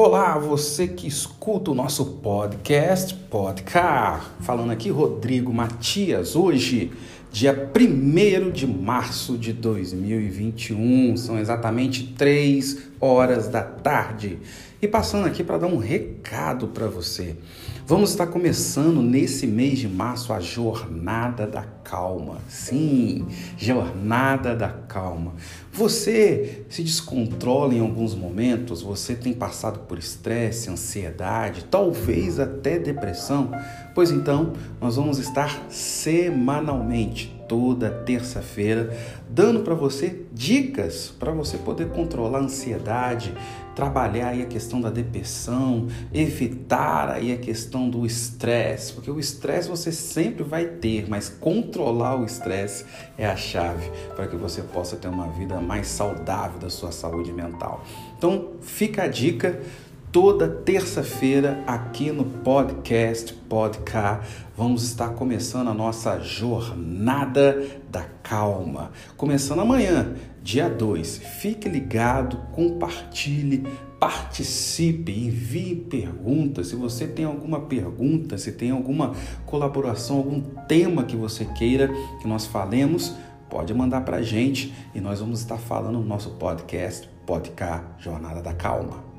Olá, você que escuta o nosso podcast Podcar. Falando aqui Rodrigo Matias. Hoje, dia 1 de março de 2021, são exatamente 3 horas da tarde. E passando aqui para dar um recado para você. Vamos estar começando nesse mês de março a Jornada da Calma. Sim, Jornada da Calma. Você se descontrola em alguns momentos, você tem passado por estresse, ansiedade, talvez até depressão? Pois então, nós vamos estar semanalmente toda terça-feira, dando para você dicas para você poder controlar a ansiedade, trabalhar aí a questão da depressão, evitar aí a questão do estresse, porque o estresse você sempre vai ter, mas controlar o estresse é a chave para que você possa ter uma vida mais saudável da sua saúde mental. Então, fica a dica toda terça-feira aqui no podcast Podcast. Vamos estar começando a nossa jornada da calma. Começando amanhã, dia 2. Fique ligado, compartilhe, participe, envie perguntas. Se você tem alguma pergunta, se tem alguma colaboração, algum tema que você queira que nós falemos, pode mandar para a gente e nós vamos estar falando no nosso podcast Podcast Jornada da Calma.